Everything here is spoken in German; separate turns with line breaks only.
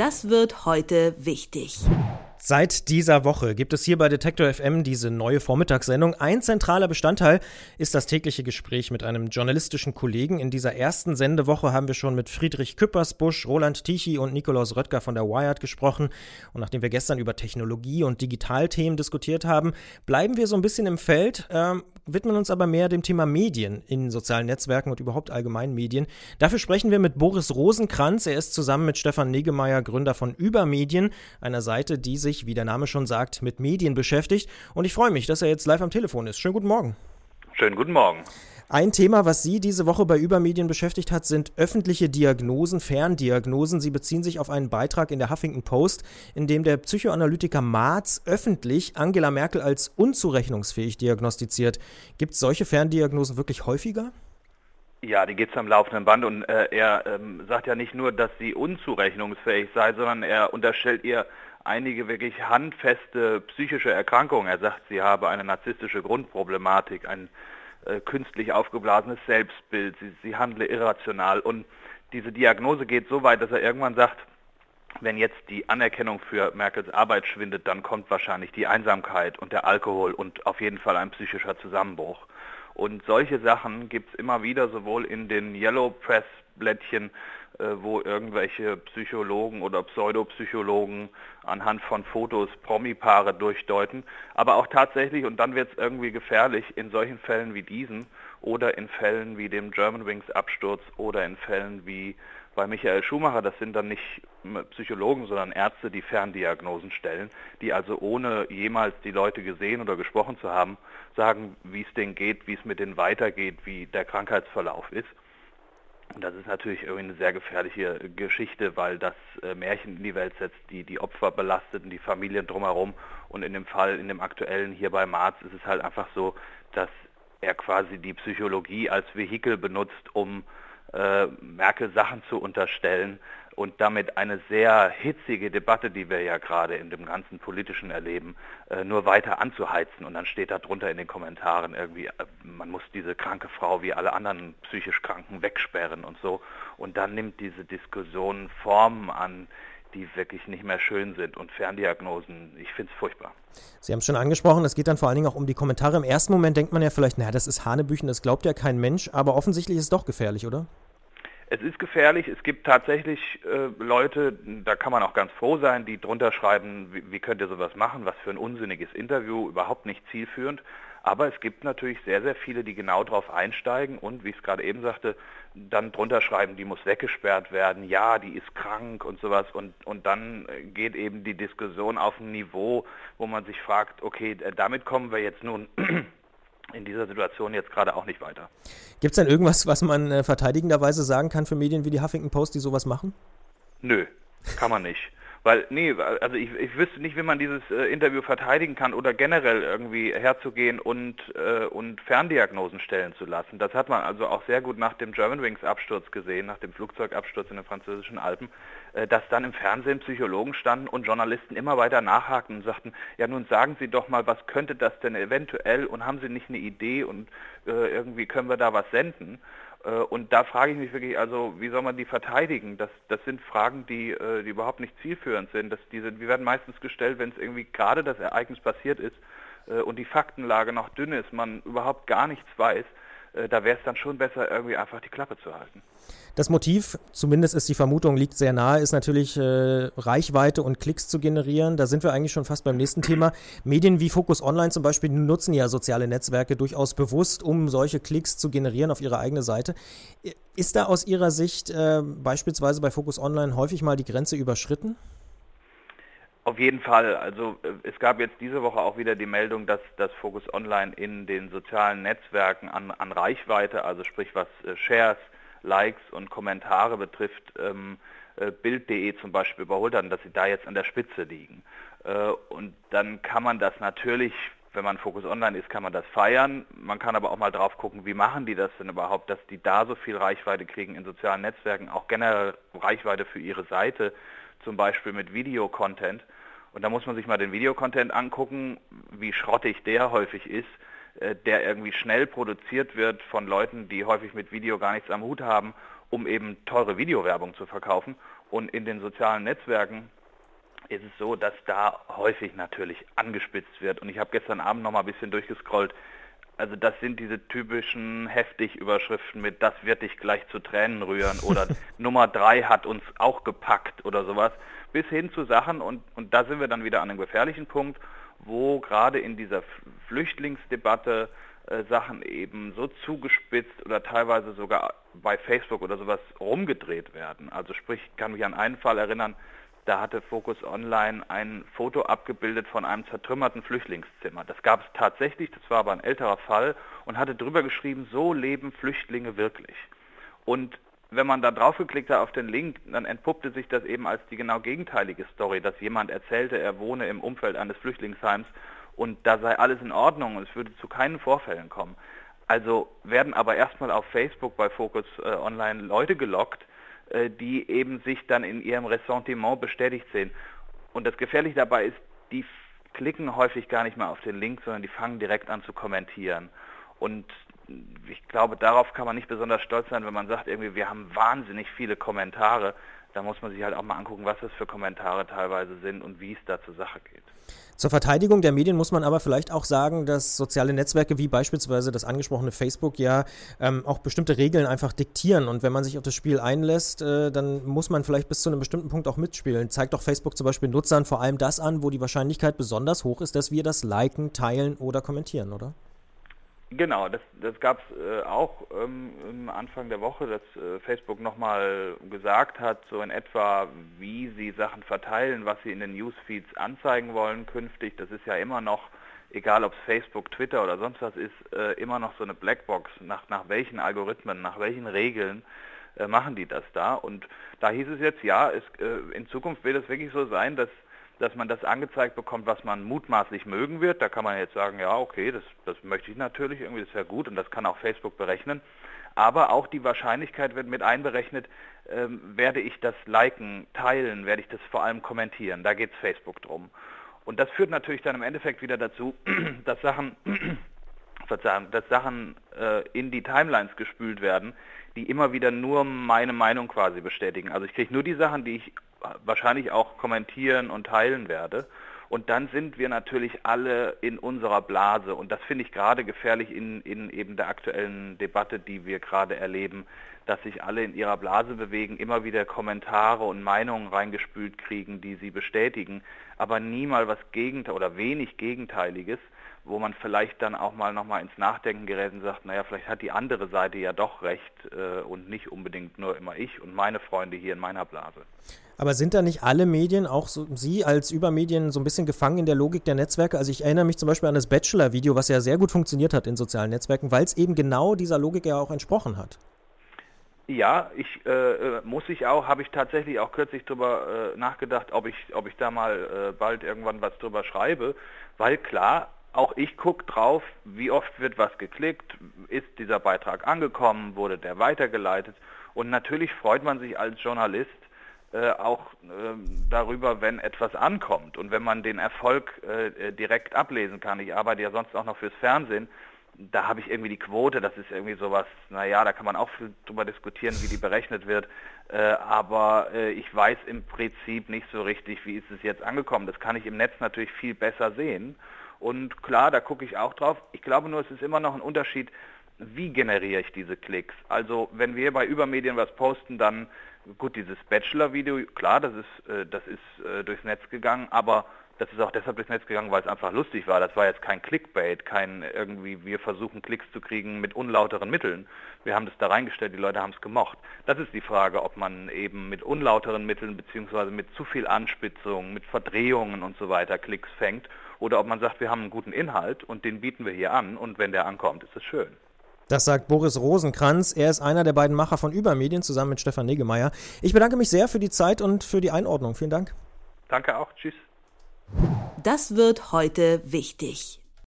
Das wird heute wichtig.
Seit dieser Woche gibt es hier bei Detektor FM diese neue Vormittagssendung. Ein zentraler Bestandteil ist das tägliche Gespräch mit einem journalistischen Kollegen. In dieser ersten Sendewoche haben wir schon mit Friedrich Küppersbusch, Roland Tichy und Nikolaus Röttger von der Wired gesprochen. Und nachdem wir gestern über Technologie und Digitalthemen diskutiert haben, bleiben wir so ein bisschen im Feld, äh, widmen uns aber mehr dem Thema Medien in sozialen Netzwerken und überhaupt allgemein Medien. Dafür sprechen wir mit Boris Rosenkranz. Er ist zusammen mit Stefan Negemeyer Gründer von Übermedien, einer Seite, die sich sich, wie der Name schon sagt, mit Medien beschäftigt. Und ich freue mich, dass er jetzt live am Telefon ist. Schönen guten Morgen.
Schönen guten Morgen.
Ein Thema, was Sie diese Woche bei Übermedien beschäftigt hat, sind öffentliche Diagnosen, Ferndiagnosen. Sie beziehen sich auf einen Beitrag in der Huffington Post, in dem der Psychoanalytiker Marz öffentlich Angela Merkel als unzurechnungsfähig diagnostiziert. Gibt es solche Ferndiagnosen wirklich häufiger?
Ja, die gibt es am laufenden Band und äh, er ähm, sagt ja nicht nur, dass sie unzurechnungsfähig sei, sondern er unterstellt ihr einige wirklich handfeste psychische Erkrankungen. Er sagt, sie habe eine narzisstische Grundproblematik, ein äh, künstlich aufgeblasenes Selbstbild, sie, sie handle irrational und diese Diagnose geht so weit, dass er irgendwann sagt, wenn jetzt die Anerkennung für Merkels Arbeit schwindet, dann kommt wahrscheinlich die Einsamkeit und der Alkohol und auf jeden Fall ein psychischer Zusammenbruch. Und solche Sachen gibt es immer wieder sowohl in den Yellow Press Blättchen äh, wo irgendwelche Psychologen oder Pseudopsychologen anhand von Fotos Promi-Paare durchdeuten. Aber auch tatsächlich, und dann wird es irgendwie gefährlich, in solchen Fällen wie diesen oder in Fällen wie dem Germanwings Absturz oder in Fällen wie bei Michael Schumacher, das sind dann nicht Psychologen, sondern Ärzte, die Ferndiagnosen stellen, die also ohne jemals die Leute gesehen oder gesprochen zu haben, sagen, wie es denen geht, wie es mit denen weitergeht, wie der Krankheitsverlauf ist. Das ist natürlich irgendwie eine sehr gefährliche Geschichte, weil das äh, Märchen in die Welt setzt, die die Opfer belastet und die Familien drumherum. Und in dem Fall, in dem aktuellen hier bei Marz, ist es halt einfach so, dass er quasi die Psychologie als Vehikel benutzt, um äh, Merkel Sachen zu unterstellen, und damit eine sehr hitzige Debatte, die wir ja gerade in dem ganzen politischen Erleben, äh, nur weiter anzuheizen. Und dann steht da drunter in den Kommentaren irgendwie, äh, man muss diese kranke Frau wie alle anderen psychisch Kranken wegsperren und so. Und dann nimmt diese Diskussion Formen an, die wirklich nicht mehr schön sind und Ferndiagnosen, ich finde es furchtbar.
Sie haben es schon angesprochen, es geht dann vor allen Dingen auch um die Kommentare. Im ersten Moment denkt man ja vielleicht, naja, das ist Hanebüchen, das glaubt ja kein Mensch, aber offensichtlich ist es doch gefährlich, oder?
Es ist gefährlich. Es gibt tatsächlich äh, Leute, da kann man auch ganz froh sein, die drunter schreiben, wie, wie könnt ihr sowas machen, was für ein unsinniges Interview, überhaupt nicht zielführend. Aber es gibt natürlich sehr, sehr viele, die genau darauf einsteigen und, wie ich es gerade eben sagte, dann drunter schreiben, die muss weggesperrt werden, ja, die ist krank und sowas. Und, und dann geht eben die Diskussion auf ein Niveau, wo man sich fragt, okay, damit kommen wir jetzt nun in dieser Situation jetzt gerade auch nicht weiter.
Gibt es denn irgendwas, was man äh, verteidigenderweise sagen kann für Medien wie die Huffington Post, die sowas machen?
Nö, kann man nicht. Weil, nee, also ich, ich wüsste nicht, wie man dieses äh, Interview verteidigen kann oder generell irgendwie herzugehen und, äh, und Ferndiagnosen stellen zu lassen. Das hat man also auch sehr gut nach dem Germanwings Absturz gesehen, nach dem Flugzeugabsturz in den französischen Alpen, äh, dass dann im Fernsehen Psychologen standen und Journalisten immer weiter nachhakten und sagten, ja nun sagen Sie doch mal, was könnte das denn eventuell und haben Sie nicht eine Idee und äh, irgendwie können wir da was senden? Äh, und da frage ich mich wirklich, also wie soll man die verteidigen? Das, das sind Fragen, die, äh, die überhaupt nicht zielführend sind. Das, die, sind, die werden meistens gestellt, wenn es irgendwie gerade das Ereignis passiert ist äh, und die Faktenlage noch dünn ist, man überhaupt gar nichts weiß. Da wäre es dann schon besser, irgendwie einfach die Klappe zu halten.
Das Motiv, zumindest ist die Vermutung, liegt sehr nahe, ist natürlich äh, Reichweite und Klicks zu generieren. Da sind wir eigentlich schon fast beim nächsten Thema. Medien wie Focus Online zum Beispiel nutzen ja soziale Netzwerke durchaus bewusst, um solche Klicks zu generieren auf ihre eigene Seite. Ist da aus Ihrer Sicht äh, beispielsweise bei Focus Online häufig mal die Grenze überschritten?
Auf jeden Fall. Also äh, es gab jetzt diese Woche auch wieder die Meldung, dass das Focus Online in den sozialen Netzwerken an, an Reichweite, also sprich was äh, Shares, Likes und Kommentare betrifft, ähm, äh, Bild.de zum Beispiel überholt haben, dass sie da jetzt an der Spitze liegen. Äh, und dann kann man das natürlich, wenn man Focus Online ist, kann man das feiern. Man kann aber auch mal drauf gucken, wie machen die das denn überhaupt, dass die da so viel Reichweite kriegen in sozialen Netzwerken, auch generell Reichweite für ihre Seite, zum Beispiel mit Videocontent. Und da muss man sich mal den Videocontent angucken, wie schrottig der häufig ist äh, der irgendwie schnell produziert wird von Leuten, die häufig mit Video gar nichts am Hut haben, um eben teure Videowerbung zu verkaufen. Und in den sozialen Netzwerken ist es so, dass da häufig natürlich angespitzt wird. Und ich habe gestern Abend noch mal ein bisschen durchgescrollt. Also das sind diese typischen heftig Überschriften mit das wird dich gleich zu Tränen rühren oder Nummer drei hat uns auch gepackt oder sowas, bis hin zu Sachen und, und da sind wir dann wieder an einem gefährlichen Punkt, wo gerade in dieser Flüchtlingsdebatte äh, Sachen eben so zugespitzt oder teilweise sogar bei Facebook oder sowas rumgedreht werden. Also sprich, ich kann mich an einen Fall erinnern, da hatte Focus Online ein Foto abgebildet von einem zertrümmerten Flüchtlingszimmer. Das gab es tatsächlich, das war aber ein älterer Fall und hatte drüber geschrieben, so leben Flüchtlinge wirklich. Und wenn man da draufgeklickt hat auf den Link, dann entpuppte sich das eben als die genau gegenteilige Story, dass jemand erzählte, er wohne im Umfeld eines Flüchtlingsheims und da sei alles in Ordnung und es würde zu keinen Vorfällen kommen. Also werden aber erstmal auf Facebook bei Focus äh, Online Leute gelockt, die eben sich dann in ihrem Ressentiment bestätigt sehen. Und das Gefährliche dabei ist, die klicken häufig gar nicht mehr auf den Link, sondern die fangen direkt an zu kommentieren. Und ich glaube, darauf kann man nicht besonders stolz sein, wenn man sagt, irgendwie, wir haben wahnsinnig viele Kommentare. Da muss man sich halt auch mal angucken, was das für Kommentare teilweise sind und wie es da zur Sache geht.
Zur Verteidigung der Medien muss man aber vielleicht auch sagen, dass soziale Netzwerke wie beispielsweise das angesprochene Facebook ja ähm, auch bestimmte Regeln einfach diktieren. Und wenn man sich auf das Spiel einlässt, äh, dann muss man vielleicht bis zu einem bestimmten Punkt auch mitspielen. Zeigt doch Facebook zum Beispiel Nutzern vor allem das an, wo die Wahrscheinlichkeit besonders hoch ist, dass wir das liken, teilen oder kommentieren, oder?
Genau, das, das gab es äh, auch ähm, Anfang der Woche, dass äh, Facebook nochmal gesagt hat, so in etwa, wie sie Sachen verteilen, was sie in den Newsfeeds anzeigen wollen künftig. Das ist ja immer noch, egal ob es Facebook, Twitter oder sonst was ist, äh, immer noch so eine Blackbox, nach, nach welchen Algorithmen, nach welchen Regeln äh, machen die das da. Und da hieß es jetzt, ja, es, äh, in Zukunft wird es wirklich so sein, dass dass man das angezeigt bekommt, was man mutmaßlich mögen wird. Da kann man jetzt sagen, ja, okay, das, das möchte ich natürlich, irgendwie das wäre gut und das kann auch Facebook berechnen. Aber auch die Wahrscheinlichkeit wird mit einberechnet, ähm, werde ich das liken, teilen, werde ich das vor allem kommentieren. Da geht es Facebook drum. Und das führt natürlich dann im Endeffekt wieder dazu, dass Sachen, Verzeihung, dass Sachen äh, in die Timelines gespült werden, die immer wieder nur meine Meinung quasi bestätigen. Also ich kriege nur die Sachen, die ich wahrscheinlich auch kommentieren und teilen werde. Und dann sind wir natürlich alle in unserer Blase. Und das finde ich gerade gefährlich in, in eben der aktuellen Debatte, die wir gerade erleben, dass sich alle in ihrer Blase bewegen, immer wieder Kommentare und Meinungen reingespült kriegen, die sie bestätigen, aber nie mal was Gegenteil oder wenig Gegenteiliges wo man vielleicht dann auch mal nochmal ins Nachdenken gerät und sagt, naja, vielleicht hat die andere Seite ja doch recht äh, und nicht unbedingt nur immer ich und meine Freunde hier in meiner Blase.
Aber sind da nicht alle Medien, auch so, Sie als Übermedien, so ein bisschen gefangen in der Logik der Netzwerke? Also ich erinnere mich zum Beispiel an das Bachelor-Video, was ja sehr gut funktioniert hat in sozialen Netzwerken, weil es eben genau dieser Logik ja auch entsprochen hat.
Ja, ich äh, äh muss ich auch, habe ich tatsächlich auch kürzlich darüber äh, nachgedacht, ob ich, ob ich da mal äh, bald irgendwann was drüber schreibe, weil klar, auch ich gucke drauf, wie oft wird was geklickt, ist dieser Beitrag angekommen, wurde der weitergeleitet. Und natürlich freut man sich als Journalist äh, auch äh, darüber, wenn etwas ankommt und wenn man den Erfolg äh, direkt ablesen kann. Ich arbeite ja sonst auch noch fürs Fernsehen. Da habe ich irgendwie die Quote, das ist irgendwie sowas, naja, da kann man auch viel drüber diskutieren, wie die berechnet wird. Äh, aber äh, ich weiß im Prinzip nicht so richtig, wie ist es jetzt angekommen. Das kann ich im Netz natürlich viel besser sehen. Und klar, da gucke ich auch drauf. Ich glaube nur, es ist immer noch ein Unterschied, wie generiere ich diese Klicks. Also wenn wir bei Übermedien was posten, dann gut, dieses Bachelor-Video, klar, das ist, äh, das ist äh, durchs Netz gegangen, aber das ist auch deshalb durchs Netz gegangen, weil es einfach lustig war. Das war jetzt kein Clickbait, kein irgendwie, wir versuchen Klicks zu kriegen mit unlauteren Mitteln. Wir haben das da reingestellt, die Leute haben es gemocht. Das ist die Frage, ob man eben mit unlauteren Mitteln beziehungsweise mit zu viel Anspitzung, mit Verdrehungen und so weiter Klicks fängt oder ob man sagt, wir haben einen guten Inhalt und den bieten wir hier an und wenn der ankommt, ist es schön.
Das sagt Boris Rosenkranz. Er ist einer der beiden Macher von Übermedien zusammen mit Stefan Negemeyer. Ich bedanke mich sehr für die Zeit und für die Einordnung. Vielen Dank.
Danke auch. Tschüss.
Das wird heute wichtig.